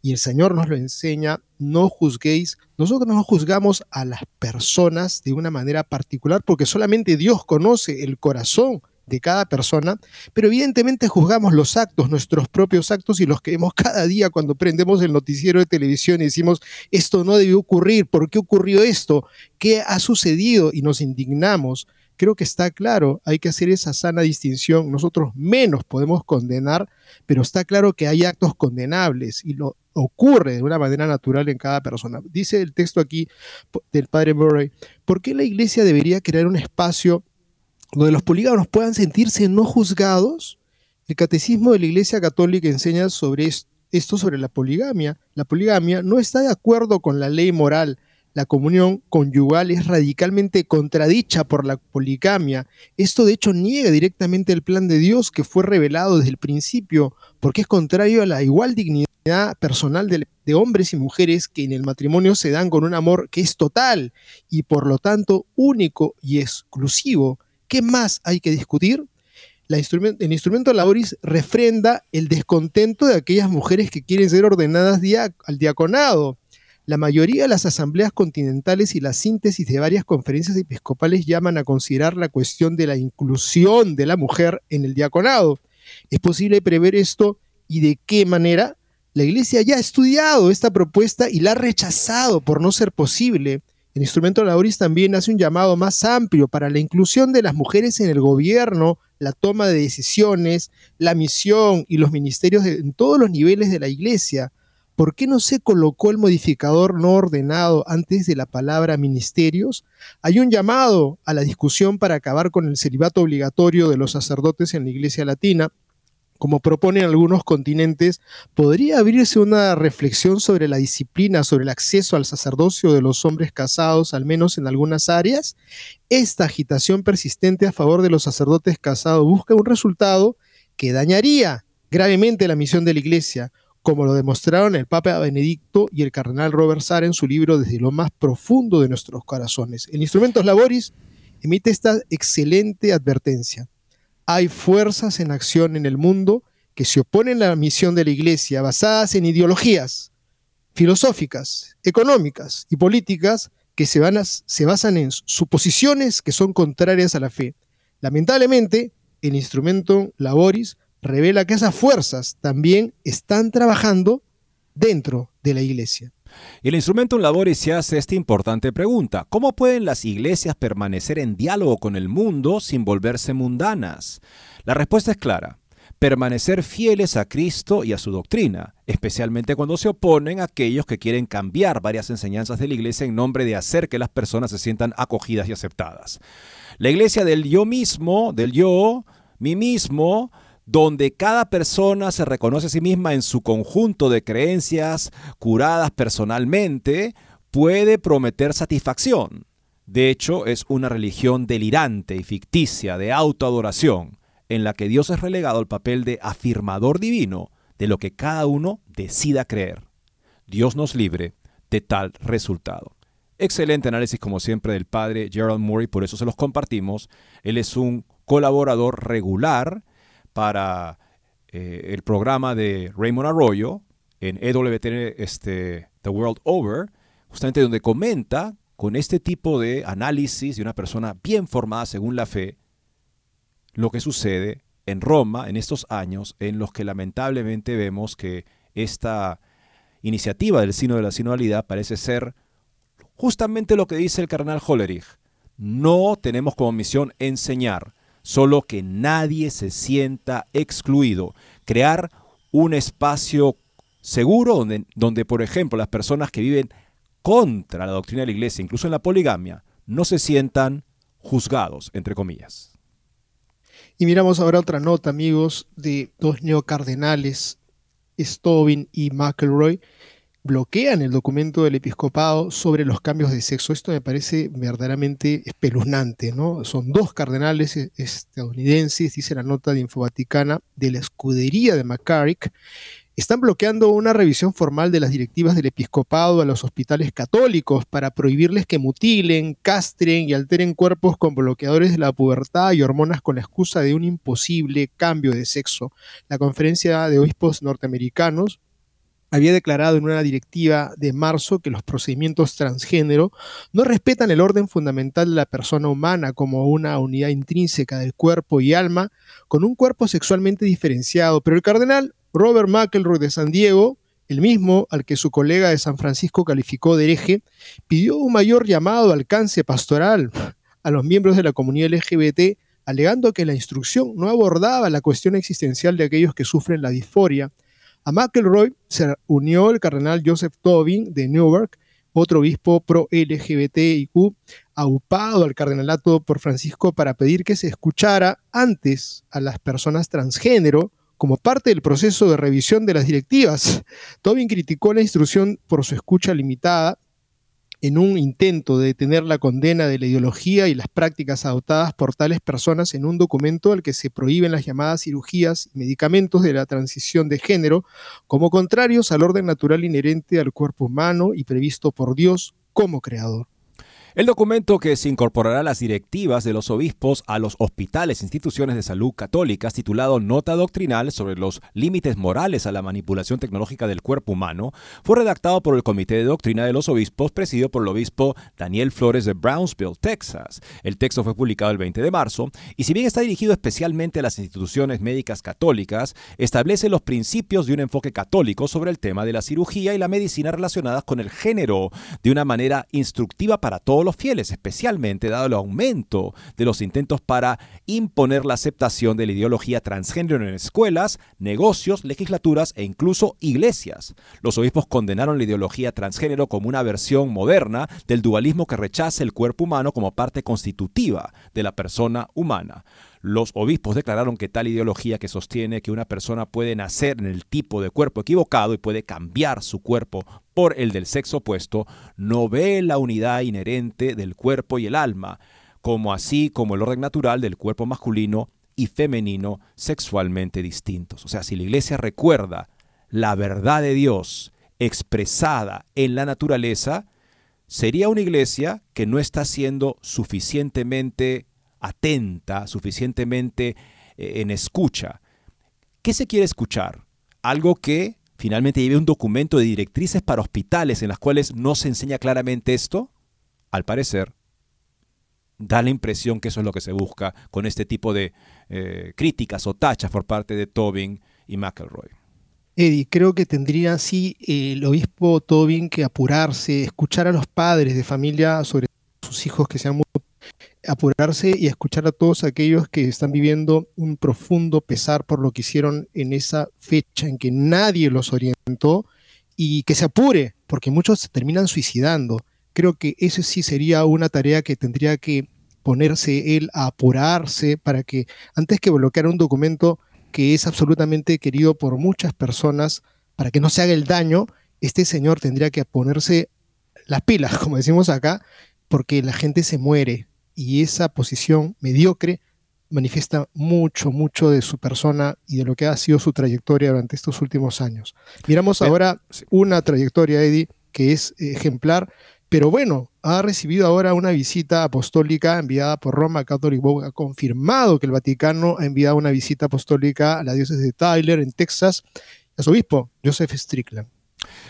y el Señor nos lo enseña, no juzguéis. Nosotros no juzgamos a las personas de una manera particular porque solamente Dios conoce el corazón de cada persona, pero evidentemente juzgamos los actos, nuestros propios actos y los que cada día cuando prendemos el noticiero de televisión y decimos, esto no debió ocurrir, ¿por qué ocurrió esto? ¿Qué ha sucedido? Y nos indignamos. Creo que está claro, hay que hacer esa sana distinción. Nosotros menos podemos condenar, pero está claro que hay actos condenables y lo ocurre de una manera natural en cada persona. Dice el texto aquí del padre Murray, ¿por qué la iglesia debería crear un espacio donde los polígamos puedan sentirse no juzgados, el catecismo de la Iglesia Católica enseña sobre esto, sobre la poligamia. La poligamia no está de acuerdo con la ley moral. la comunión conyugal es radicalmente contradicha por la poligamia. Esto de hecho niega directamente el plan de Dios que fue revelado desde el principio, porque es contrario a la igual dignidad personal de, de, hombres y mujeres que en el matrimonio se dan con un amor que es total y por lo tanto único y exclusivo. ¿Qué más hay que discutir? Instrumento, el instrumento laboris refrenda el descontento de aquellas mujeres que quieren ser ordenadas al diaconado la mayoría de las asambleas continentales y la síntesis de varias conferencias episcopales llaman a considerar la cuestión de la inclusión de la mujer en el diaconado. ¿Es posible prever esto y de qué manera? La Iglesia ya ha estudiado esta propuesta y la ha rechazado por no ser posible. El instrumento Lauris también hace un llamado más amplio para la inclusión de las mujeres en el gobierno, la toma de decisiones, la misión y los ministerios en todos los niveles de la Iglesia. ¿por qué no se colocó el modificador no ordenado antes de la palabra ministerios? Hay un llamado a la discusión para acabar con el celibato obligatorio de los sacerdotes en la Iglesia Latina. Como proponen algunos continentes, ¿podría abrirse una reflexión sobre la disciplina, sobre el acceso al sacerdocio de los hombres casados, al menos en algunas áreas? Esta agitación persistente a favor de los sacerdotes casados busca un resultado que dañaría gravemente la misión de la Iglesia, como lo demostraron el Papa Benedicto y el cardenal Robert Sara en su libro Desde lo más profundo de nuestros corazones. El Instrumentos Laboris emite esta excelente advertencia. Hay fuerzas en acción en el mundo que se oponen a la misión de la Iglesia basadas en ideologías filosóficas, económicas y políticas que se, van se basan en suposiciones que son contrarias a la fe. Lamentablemente, el instrumento Laboris revela que esas fuerzas también están trabajando dentro de la iglesia. El instrumento en labores se hace esta importante pregunta. ¿Cómo pueden las iglesias permanecer en diálogo con el mundo sin volverse mundanas? La respuesta es clara. Permanecer fieles a Cristo y a su doctrina, especialmente cuando se oponen a aquellos que quieren cambiar varias enseñanzas de la iglesia en nombre de hacer que las personas se sientan acogidas y aceptadas. La iglesia del yo mismo, del yo, mí mismo, donde cada persona se reconoce a sí misma en su conjunto de creencias curadas personalmente, puede prometer satisfacción. De hecho, es una religión delirante y ficticia de autoadoración, en la que Dios es relegado al papel de afirmador divino de lo que cada uno decida creer. Dios nos libre de tal resultado. Excelente análisis como siempre del padre Gerald Murray, por eso se los compartimos. Él es un colaborador regular para eh, el programa de Raymond Arroyo en EWTN este, The World Over, justamente donde comenta con este tipo de análisis de una persona bien formada según la fe, lo que sucede en Roma en estos años en los que lamentablemente vemos que esta iniciativa del sino de la sinodalidad parece ser justamente lo que dice el carnal Hollerich. No tenemos como misión enseñar, solo que nadie se sienta excluido. Crear un espacio seguro donde, donde, por ejemplo, las personas que viven contra la doctrina de la iglesia, incluso en la poligamia, no se sientan juzgados, entre comillas. Y miramos ahora otra nota, amigos, de dos neocardenales, Stobin y McElroy, bloquean el documento del episcopado sobre los cambios de sexo. Esto me parece verdaderamente espeluznante, ¿no? Son dos cardenales estadounidenses, dice la nota de Infovaticana, de la escudería de McCarrick, están bloqueando una revisión formal de las directivas del episcopado a los hospitales católicos para prohibirles que mutilen, castren y alteren cuerpos con bloqueadores de la pubertad y hormonas con la excusa de un imposible cambio de sexo. La conferencia de obispos norteamericanos había declarado en una directiva de marzo que los procedimientos transgénero no respetan el orden fundamental de la persona humana como una unidad intrínseca del cuerpo y alma con un cuerpo sexualmente diferenciado. Pero el cardenal Robert McElroy de San Diego, el mismo al que su colega de San Francisco calificó de hereje, pidió un mayor llamado alcance pastoral a los miembros de la comunidad LGBT, alegando que la instrucción no abordaba la cuestión existencial de aquellos que sufren la disforia, a McElroy se unió el cardenal Joseph Tobin de Newark, otro obispo pro-LGBTIQ, aupado al cardenalato por Francisco para pedir que se escuchara antes a las personas transgénero como parte del proceso de revisión de las directivas. Tobin criticó la instrucción por su escucha limitada en un intento de detener la condena de la ideología y las prácticas adoptadas por tales personas en un documento al que se prohíben las llamadas cirugías y medicamentos de la transición de género como contrarios al orden natural inherente al cuerpo humano y previsto por Dios como creador. El documento que se incorporará a las directivas de los obispos a los hospitales e instituciones de salud católicas, titulado Nota Doctrinal sobre los límites morales a la manipulación tecnológica del cuerpo humano, fue redactado por el Comité de Doctrina de los Obispos, presidido por el obispo Daniel Flores de Brownsville, Texas. El texto fue publicado el 20 de marzo y si bien está dirigido especialmente a las instituciones médicas católicas, establece los principios de un enfoque católico sobre el tema de la cirugía y la medicina relacionadas con el género de una manera instructiva para todos los fieles, especialmente dado el aumento de los intentos para imponer la aceptación de la ideología transgénero en escuelas, negocios, legislaturas e incluso iglesias. Los obispos condenaron la ideología transgénero como una versión moderna del dualismo que rechaza el cuerpo humano como parte constitutiva de la persona humana. Los obispos declararon que tal ideología que sostiene que una persona puede nacer en el tipo de cuerpo equivocado y puede cambiar su cuerpo por el del sexo opuesto, no ve la unidad inherente del cuerpo y el alma, como así como el orden natural del cuerpo masculino y femenino sexualmente distintos. O sea, si la iglesia recuerda la verdad de Dios expresada en la naturaleza, sería una iglesia que no está siendo suficientemente atenta, suficientemente eh, en escucha. ¿Qué se quiere escuchar? Algo que finalmente lleve un documento de directrices para hospitales en las cuales no se enseña claramente esto. Al parecer, da la impresión que eso es lo que se busca con este tipo de eh, críticas o tachas por parte de Tobin y McElroy. Eddie, creo que tendría así el obispo Tobin que apurarse, escuchar a los padres de familia sobre sus hijos que sean muy apurarse y escuchar a todos aquellos que están viviendo un profundo pesar por lo que hicieron en esa fecha en que nadie los orientó y que se apure, porque muchos se terminan suicidando. Creo que eso sí sería una tarea que tendría que ponerse él a apurarse para que antes que bloquear un documento que es absolutamente querido por muchas personas, para que no se haga el daño, este señor tendría que ponerse las pilas, como decimos acá, porque la gente se muere, y esa posición mediocre manifiesta mucho, mucho de su persona y de lo que ha sido su trayectoria durante estos últimos años. Miramos ahora una trayectoria, Eddie, que es ejemplar, pero bueno, ha recibido ahora una visita apostólica enviada por Roma Catholic Board, ha confirmado que el Vaticano ha enviado una visita apostólica a la diócesis de Tyler, en Texas, a su obispo, Joseph Strickland.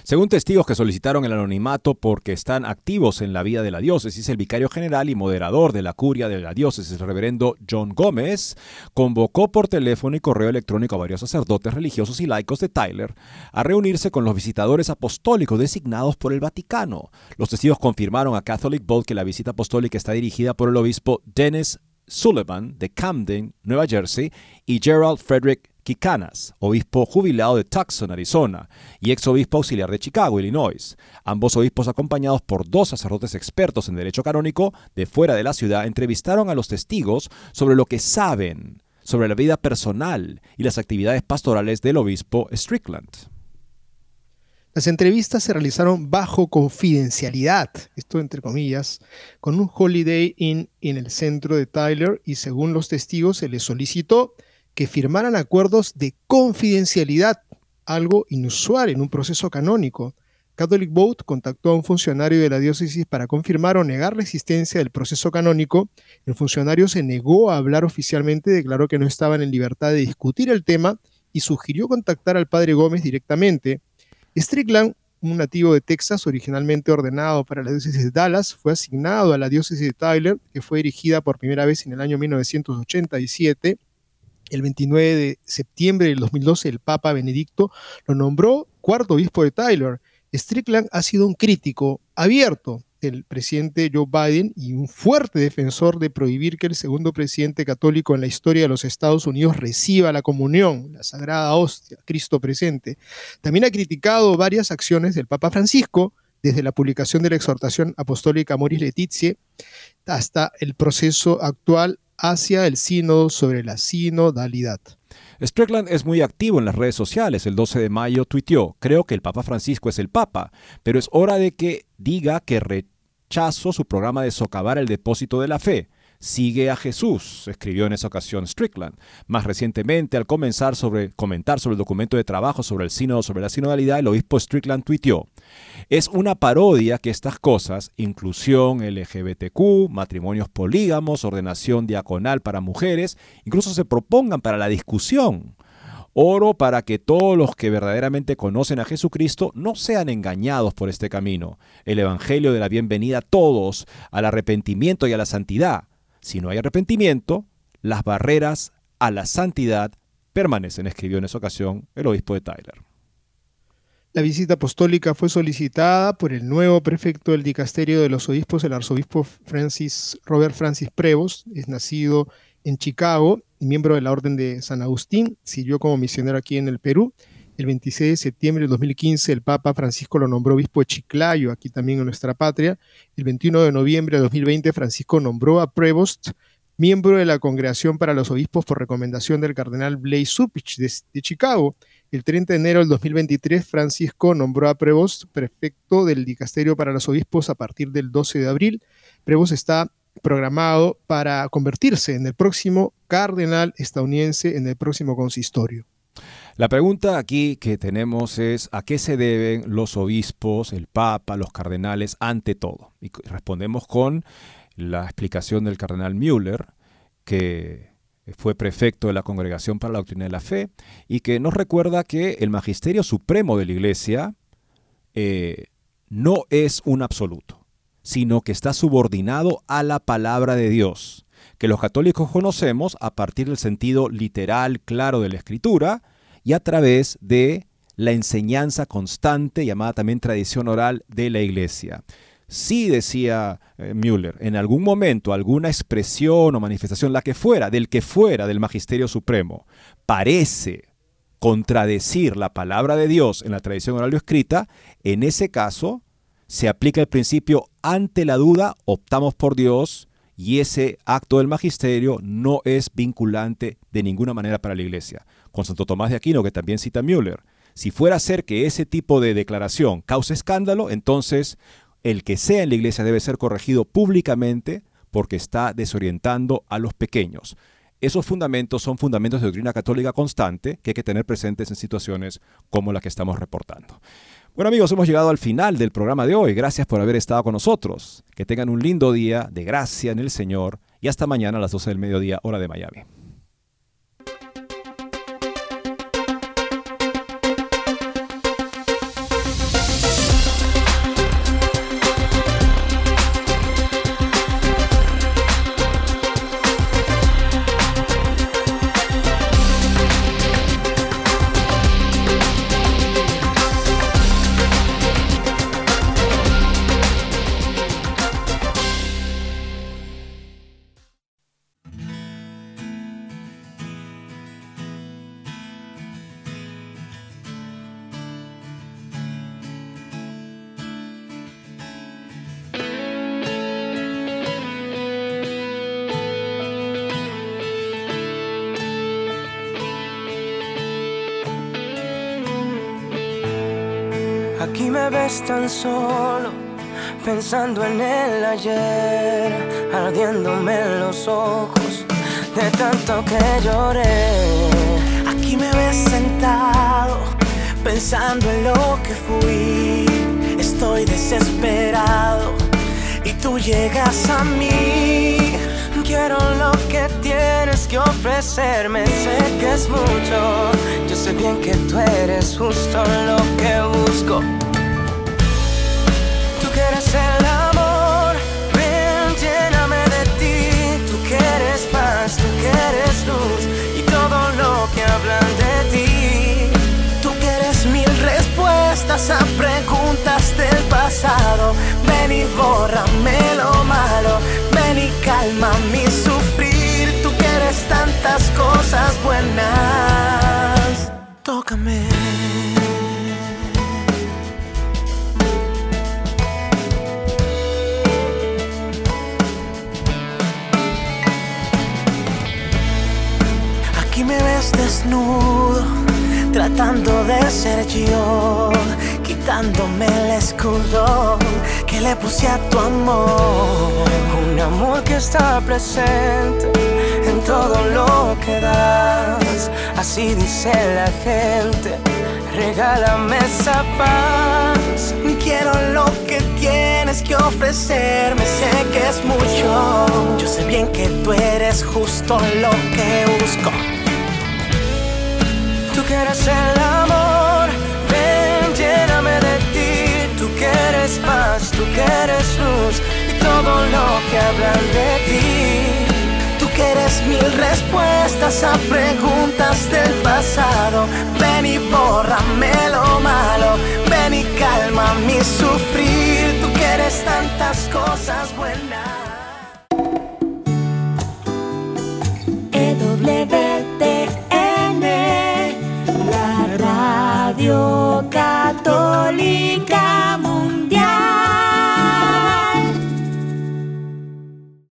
Según testigos que solicitaron el anonimato porque están activos en la vida de la diócesis, el vicario general y moderador de la curia de la diócesis, el reverendo John Gómez, convocó por teléfono y correo electrónico a varios sacerdotes religiosos y laicos de Tyler a reunirse con los visitadores apostólicos designados por el Vaticano. Los testigos confirmaron a Catholic Bolt que la visita apostólica está dirigida por el obispo Dennis Sullivan de Camden, Nueva Jersey, y Gerald Frederick Kikanas, obispo jubilado de Tucson, Arizona, y ex obispo auxiliar de Chicago, Illinois. Ambos obispos acompañados por dos sacerdotes expertos en derecho canónico de fuera de la ciudad entrevistaron a los testigos sobre lo que saben sobre la vida personal y las actividades pastorales del obispo Strickland. Las entrevistas se realizaron bajo confidencialidad, esto entre comillas, con un Holiday Inn en el centro de Tyler y según los testigos se les solicitó que firmaran acuerdos de confidencialidad, algo inusual en un proceso canónico. Catholic Vote contactó a un funcionario de la diócesis para confirmar o negar la existencia del proceso canónico. El funcionario se negó a hablar oficialmente, declaró que no estaban en libertad de discutir el tema y sugirió contactar al padre Gómez directamente. Strickland, un nativo de Texas originalmente ordenado para la diócesis de Dallas, fue asignado a la diócesis de Tyler, que fue dirigida por primera vez en el año 1987 el 29 de septiembre del 2012 el Papa Benedicto lo nombró cuarto obispo de Tyler. Strickland ha sido un crítico abierto del presidente Joe Biden y un fuerte defensor de prohibir que el segundo presidente católico en la historia de los Estados Unidos reciba la comunión, la sagrada hostia, Cristo presente. También ha criticado varias acciones del Papa Francisco, desde la publicación de la exhortación apostólica Moris Letizie hasta el proceso actual hacia el sínodo sobre la sinodalidad. Strickland es muy activo en las redes sociales. El 12 de mayo tuiteó, creo que el Papa Francisco es el Papa, pero es hora de que diga que rechazo su programa de socavar el depósito de la fe. Sigue a Jesús, escribió en esa ocasión Strickland. Más recientemente, al comenzar sobre, comentar sobre el documento de trabajo sobre el sínodo sobre la sinodalidad, el obispo Strickland tuiteó, es una parodia que estas cosas, inclusión LGBTQ, matrimonios polígamos, ordenación diaconal para mujeres, incluso se propongan para la discusión. Oro para que todos los que verdaderamente conocen a Jesucristo no sean engañados por este camino. El Evangelio de la bienvenida a todos al arrepentimiento y a la santidad. Si no hay arrepentimiento, las barreras a la santidad permanecen, escribió en esa ocasión el obispo de Tyler. La visita apostólica fue solicitada por el nuevo prefecto del dicasterio de los obispos, el arzobispo Francis, Robert Francis Prevost, es nacido en Chicago y miembro de la Orden de San Agustín, sirvió como misionero aquí en el Perú. El 26 de septiembre de 2015 el Papa Francisco lo nombró obispo de Chiclayo, aquí también en nuestra patria. El 21 de noviembre de 2020 Francisco nombró a Prevost miembro de la Congregación para los Obispos por recomendación del cardenal Blaise Supich de, Chicago. El 30 de enero del 2023 Francisco nombró a Prevost prefecto del Dicasterio para los Obispos a partir del 12 de abril. Prevost está programado para convertirse en el próximo cardenal estadounidense en el próximo consistorio. La pregunta aquí que tenemos es ¿a qué se deben los obispos, el papa, los cardenales ante todo? Y respondemos con la explicación del cardenal Müller, que fue prefecto de la Congregación para la Doctrina de la Fe, y que nos recuerda que el magisterio supremo de la Iglesia eh, no es un absoluto, sino que está subordinado a la palabra de Dios, que los católicos conocemos a partir del sentido literal claro de la Escritura, y a través de la enseñanza constante, llamada también tradición oral de la iglesia. Sí, decía eh, Müller, en algún momento alguna expresión o manifestación, la que fuera, del que fuera del Magisterio Supremo, parece contradecir la palabra de Dios en la tradición oral o escrita, en ese caso se aplica el principio ante la duda, optamos por Dios y ese acto del magisterio no es vinculante de ninguna manera para la iglesia con Santo Tomás de Aquino, que también cita Müller. Si fuera a ser que ese tipo de declaración cause escándalo, entonces el que sea en la iglesia debe ser corregido públicamente porque está desorientando a los pequeños. Esos fundamentos son fundamentos de doctrina católica constante que hay que tener presentes en situaciones como la que estamos reportando. Bueno amigos, hemos llegado al final del programa de hoy. Gracias por haber estado con nosotros. Que tengan un lindo día de gracia en el Señor y hasta mañana a las 12 del mediodía, hora de Miami. Pensando en el ayer, ardiéndome los ojos de tanto que lloré. Aquí me ves sentado, pensando en lo que fui. Estoy desesperado y tú llegas a mí. Quiero lo que tienes que ofrecerme, sé que es mucho. Yo sé bien que tú eres justo lo que busco pasado. Ven y bórrame lo malo, ven y calma mi sufrir. Tú quieres tantas cosas buenas. Tócame. desnudo, tratando de ser yo, quitándome el escudo que le puse a tu amor. Un amor que está presente en todo lo que das. Así dice la gente, regálame esa paz. Quiero lo que tienes que ofrecerme, sé que es mucho. Yo sé bien que tú eres justo lo que busco. Tú quieres el amor, paz, tú quieres luz y todo lo que hablan de ti. Tú quieres mil respuestas a preguntas del pasado. Ven y bórrame lo malo, ven y calma mi sufrir. Tú quieres tantas cosas buenas. EWTN, la radio católica